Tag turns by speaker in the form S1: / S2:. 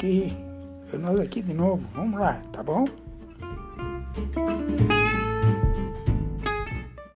S1: aqui, nós aqui de novo. Vamos lá, tá bom?